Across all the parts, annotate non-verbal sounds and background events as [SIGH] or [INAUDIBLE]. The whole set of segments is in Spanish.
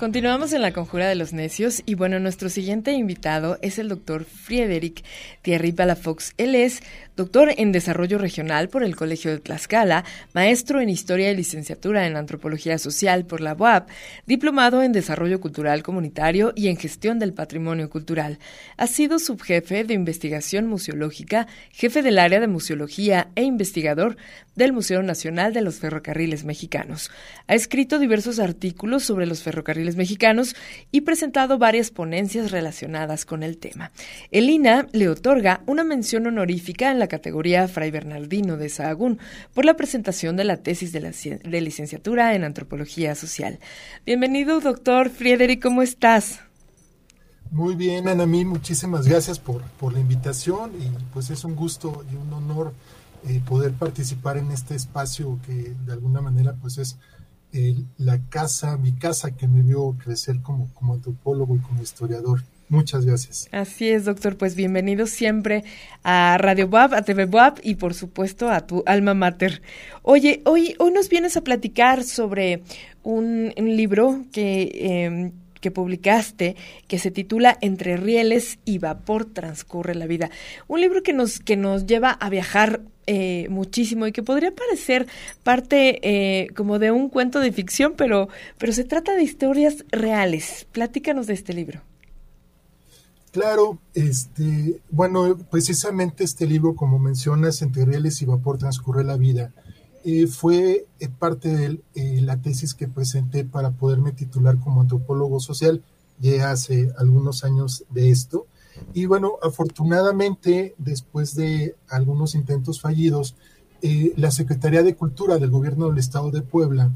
Continuamos en la conjura de los necios y bueno, nuestro siguiente invitado es el doctor Friedrich Thierry Palafox. Él es doctor en Desarrollo Regional por el Colegio de Tlaxcala, maestro en Historia y Licenciatura en Antropología Social por la UAP, diplomado en Desarrollo Cultural Comunitario y en Gestión del Patrimonio Cultural. Ha sido subjefe de investigación museológica, jefe del área de museología e investigador del Museo Nacional de los Ferrocarriles Mexicanos. Ha escrito diversos artículos sobre los ferrocarriles mexicanos y presentado varias ponencias relacionadas con el tema. El INA le otorga una mención honorífica en la categoría Fray Bernardino de Sahagún por la presentación de la tesis de, la, de licenciatura en Antropología Social. Bienvenido, doctor Friedrich, ¿cómo estás? Muy bien, Anamí, muchísimas gracias por, por la invitación y pues es un gusto y un honor eh, poder participar en este espacio que de alguna manera pues es eh, la casa, mi casa que me vio crecer como, como antropólogo y como historiador. Muchas gracias. Así es, doctor. Pues bienvenido siempre a Radio WAP, a TV WAP y por supuesto a tu alma mater. Oye, hoy, hoy nos vienes a platicar sobre un, libro que, em, que publicaste que se titula Entre rieles y vapor transcurre la vida. Un libro que nos, que nos lleva a viajar eh, muchísimo y que podría parecer parte eh, como de un cuento de ficción, pero, pero se trata de historias reales. Platícanos de este libro. Claro, este, bueno, precisamente este libro, como mencionas, Entre rieles y vapor transcurre la vida, eh, fue eh, parte de eh, la tesis que presenté para poderme titular como antropólogo social, ya hace algunos años de esto. Y bueno, afortunadamente, después de algunos intentos fallidos, la Secretaría de Cultura del Gobierno del Estado de Puebla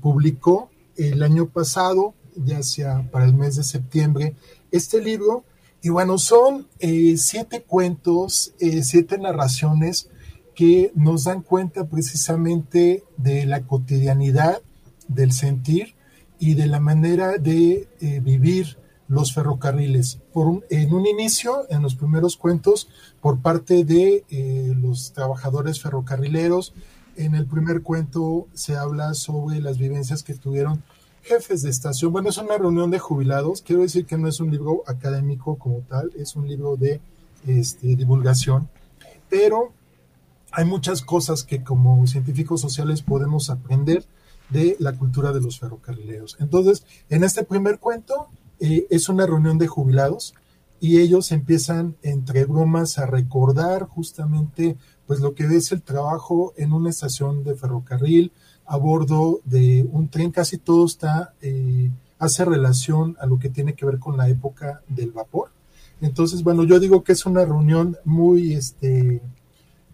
publicó el año pasado, ya sea para el mes de septiembre, este libro. Y bueno, son eh, siete cuentos, eh, siete narraciones que nos dan cuenta precisamente de la cotidianidad, del sentir y de la manera de eh, vivir los ferrocarriles. Por en un inicio, en los primeros cuentos, por parte de los trabajadores ferrocarrileros, en el primer cuento se habla sobre las vivencias que tuvieron jefes de estación. Bueno, es una reunión de jubilados. Quiero decir que no es un libro académico como tal, es un libro de este, divulgación, pero hay muchas cosas que como científicos sociales podemos aprender de la cultura de los ferrocarrileros. Entonces, en este primer cuento eh, es una reunión de jubilados y ellos empiezan entre bromas a recordar justamente pues lo que es el trabajo en una estación de ferrocarril, a bordo de un tren, casi todo está, eh, hace relación a lo que tiene que ver con la época del vapor. Entonces, bueno, yo digo que es una reunión muy, este,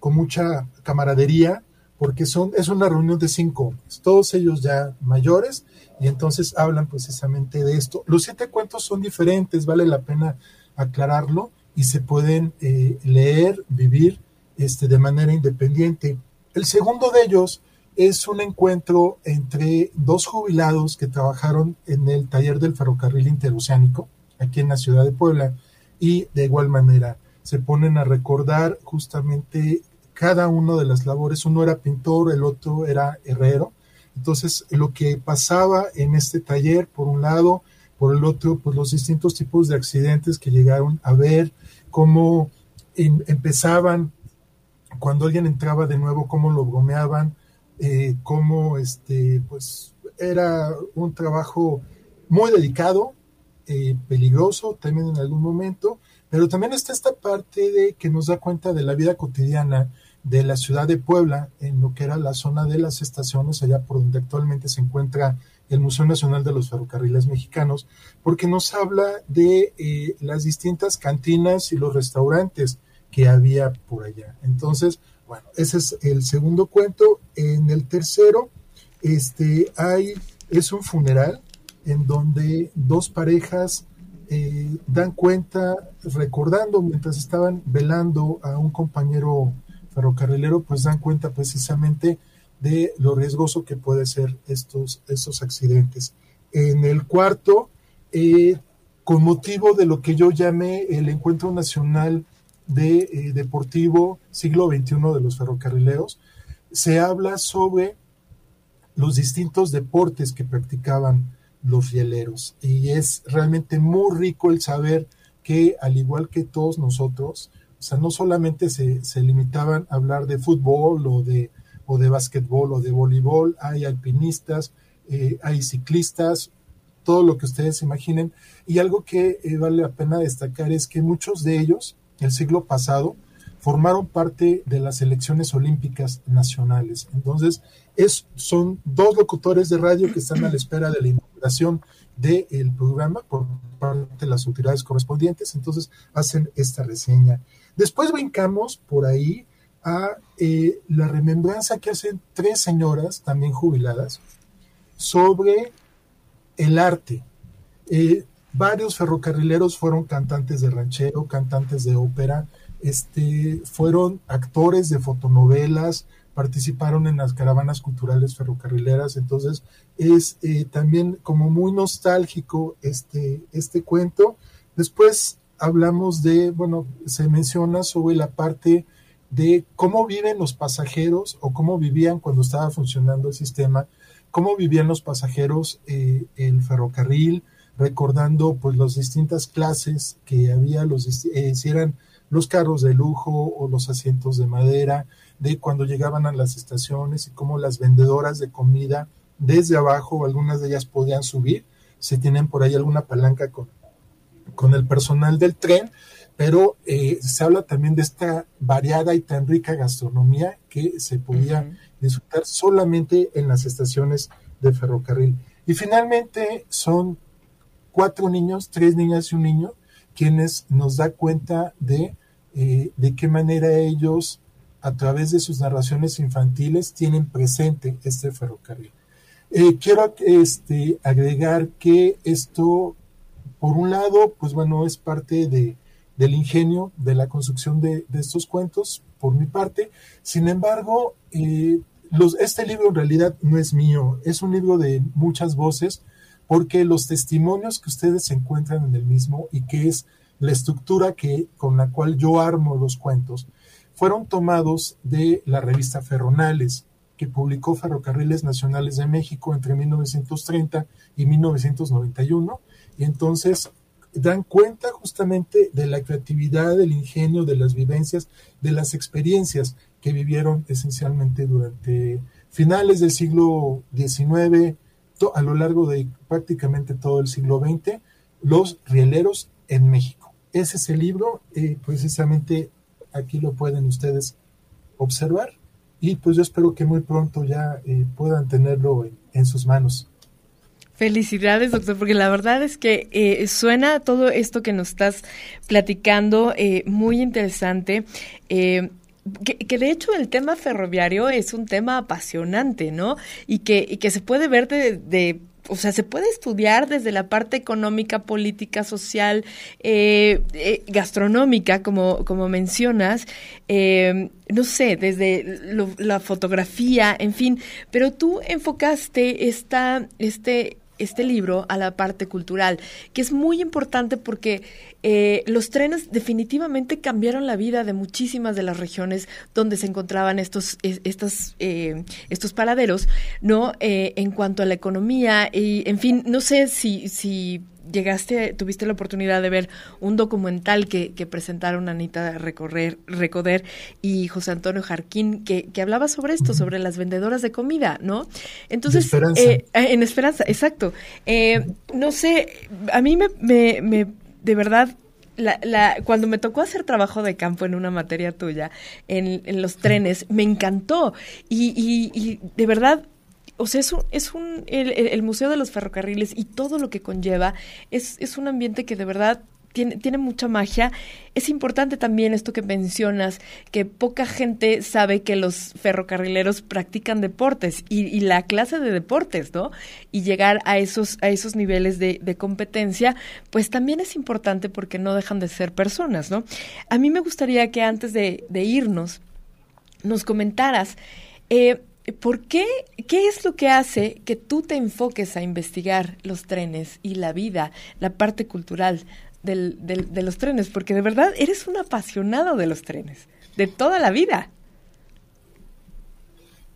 con mucha camaradería, porque son, es una reunión de cinco hombres, todos ellos ya mayores, y entonces hablan precisamente de esto. Los siete cuentos son diferentes, vale la pena aclararlo, y se pueden eh, leer, vivir este, de manera independiente. El segundo de ellos es un encuentro entre dos jubilados que trabajaron en el taller del ferrocarril interoceánico, aquí en la ciudad de Puebla, y de igual manera se ponen a recordar justamente cada uno de las labores. Uno era pintor, el otro era herrero. Entonces, lo que pasaba en este taller, por un lado, por el otro, pues los distintos tipos de accidentes que llegaron a ver, cómo empezaban, cuando alguien entraba de nuevo, cómo lo bromeaban, eh, cómo este, pues, era un trabajo muy delicado, eh, peligroso también en algún momento, pero también está esta parte de que nos da cuenta de la vida cotidiana de la ciudad de Puebla, en lo que era la zona de las estaciones, allá por donde actualmente se encuentra el Museo Nacional de los Ferrocarriles Mexicanos, porque nos habla de eh, las distintas cantinas y los restaurantes que había por allá. Entonces, bueno, ese es el segundo cuento. En el tercero, este, hay, es un funeral en donde dos parejas eh, dan cuenta, recordando mientras estaban velando a un compañero ferrocarrilero, pues dan cuenta precisamente de lo riesgoso que puede ser estos, estos accidentes. En el cuarto, eh, con motivo de lo que yo llamé el Encuentro Nacional de, eh, Deportivo Siglo XXI de los Ferrocarrileros, se habla sobre los distintos deportes que practicaban los rieleros. Y es realmente muy rico el saber que, al igual que todos nosotros, sea, no solamente se, se limitaban a hablar de fútbol o de, o de básquetbol o de voleibol, hay alpinistas, eh, hay ciclistas, todo lo que ustedes imaginen. Y algo que eh, vale la pena destacar es que muchos de ellos, el siglo pasado, formaron parte de las elecciones olímpicas nacionales. Entonces, es, son dos locutores de radio que están a la espera de la inauguración del programa por parte de las autoridades correspondientes. Entonces, hacen esta reseña. Después brincamos por ahí a eh, la remembranza que hacen tres señoras, también jubiladas, sobre el arte. Eh, varios ferrocarrileros fueron cantantes de ranchero, cantantes de ópera, este, fueron actores de fotonovelas, participaron en las caravanas culturales ferrocarrileras, entonces es eh, también como muy nostálgico este, este cuento. Después hablamos de, bueno, se menciona sobre la parte de cómo viven los pasajeros o cómo vivían cuando estaba funcionando el sistema cómo vivían los pasajeros eh, el ferrocarril, recordando pues las distintas clases que había, los, eh, si eran los carros de lujo o los asientos de madera, de cuando llegaban a las estaciones y cómo las vendedoras de comida desde abajo, algunas de ellas podían subir, si tienen por ahí alguna palanca con, con el personal del tren, pero eh, se habla también de esta variada y tan rica gastronomía que se podía disfrutar solamente en las estaciones de ferrocarril. Y finalmente son cuatro niños, tres niñas y un niño, quienes nos da cuenta de, eh, de qué manera ellos, a través de sus narraciones infantiles, tienen presente este ferrocarril. Eh, quiero este, agregar que esto, por un lado, pues bueno, es parte de, del ingenio de la construcción de, estos cuentos, por mi parte. Sin embargo, eh, este libro en realidad no es mío, es un libro de muchas voces, porque los testimonios que ustedes encuentran en el mismo y que es la estructura que, con la cual yo armo los cuentos, fueron tomados de la revista Ferronales, que publicó Ferrocarriles Nacionales de México entre 1930 y 1991, y entonces dan cuenta justamente de la creatividad, del ingenio, de las vivencias, de las experiencias que vivieron esencialmente durante finales del siglo XIX, a lo largo de prácticamente todo el siglo XX, los rieleros en México. Ese es el libro, eh, precisamente aquí lo pueden ustedes observar y pues yo espero que muy pronto ya eh, puedan tenerlo en, sus manos. Felicidades, doctor, porque la verdad es que eh, suena todo esto que nos estás platicando muy interesante. Que, de hecho el tema ferroviario es un tema apasionante, ¿no? Y que, y que se puede ver de, o sea, se puede estudiar desde la parte económica, política, social, eh, eh, gastronómica, como, como mencionas, eh, no sé, desde la fotografía, en fin, pero tú enfocaste esta, este, este libro a la parte cultural, que es muy importante porque eh, los trenes definitivamente cambiaron la vida de muchísimas de las regiones donde se encontraban estos, estos, eh, estos paraderos, ¿no? Eh, en cuanto a la economía y, en fin, no sé si llegaste, tuviste la oportunidad de ver un documental que, que presentaron Anita Recorrer, Recoder y José Antonio Jarquín, que, que hablaba sobre esto, sobre las vendedoras de comida, ¿no? Entonces, eh, en Esperanza, exacto. Eh, no sé, a mí me, me, me de verdad la, la, cuando me tocó hacer trabajo de campo en una materia tuya, en, en los trenes, me encantó. Y, y, y, de verdad, o sea, es un, es un el, Museo de los Ferrocarriles y todo lo que conlleva es, es un ambiente que de verdad tiene, tiene, mucha magia. Es importante también esto que mencionas, que poca gente sabe que los ferrocarrileros practican deportes y, y la clase de deportes, ¿no? Y llegar a esos, a esos niveles de, de, competencia, pues también es importante porque no dejan de ser personas, ¿no? A mí me gustaría que antes de, de irnos nos comentaras, eh, ¿Por qué? ¿Qué es lo que hace que tú te enfoques a investigar los trenes y la vida, la parte cultural del, de los trenes? Porque de verdad eres un apasionado de los trenes, de toda la vida.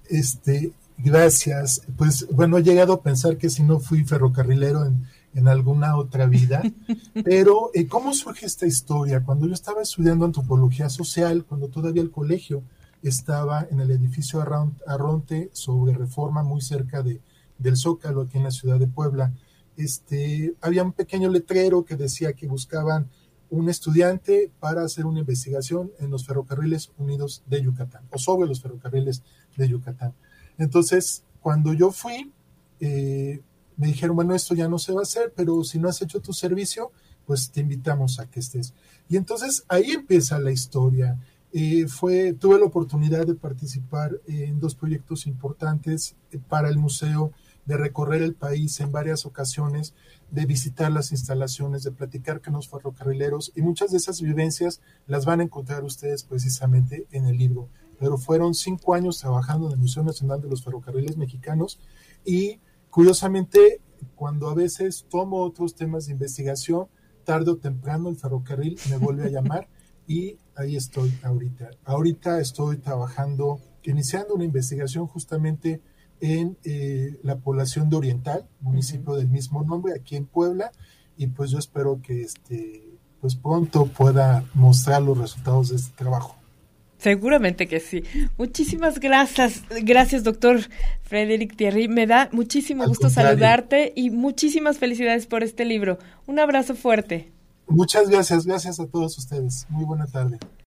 Este, gracias. Pues bueno, he llegado a pensar que si no fui ferrocarrilero en, en alguna otra vida, [LAUGHS] pero eh, ¿cómo surge esta historia? Cuando yo estaba estudiando antropología social, cuando todavía el colegio estaba en el edificio Arronte sobre Reforma, muy cerca de, del Zócalo, aquí en la ciudad de Puebla, este, había un pequeño letrero que decía que buscaban un estudiante para hacer una investigación en los ferrocarriles unidos de Yucatán o sobre los ferrocarriles de Yucatán. Entonces, cuando yo fui, eh, me dijeron, bueno, esto ya no se va a hacer, pero si no has hecho tu servicio, pues te invitamos a que estés. Y entonces ahí empieza la historia. Eh, fue, tuve la oportunidad de participar en dos proyectos importantes eh, para el museo, de recorrer el país en varias ocasiones, de visitar las instalaciones, de platicar con los ferrocarrileros y muchas de esas vivencias las van a encontrar ustedes precisamente en el libro. Pero fueron cinco años trabajando en el Museo Nacional de los Ferrocarriles Mexicanos y Curiosamente, cuando a veces tomo otros temas de investigación, tarde o temprano el ferrocarril me vuelve a llamar y ahí estoy ahorita. Ahorita estoy trabajando, iniciando una investigación justamente en eh, la población de Oriental, municipio del mismo nombre, aquí en Puebla, y pues yo espero que este, pues pronto pueda mostrar los resultados de este trabajo. Seguramente que sí. Muchísimas gracias, gracias doctor Frederick Thierry. Me da muchísimo gusto saludarte y muchísimas felicidades por este libro. Un abrazo fuerte. Muchas gracias, gracias a todos ustedes. Muy buena tarde.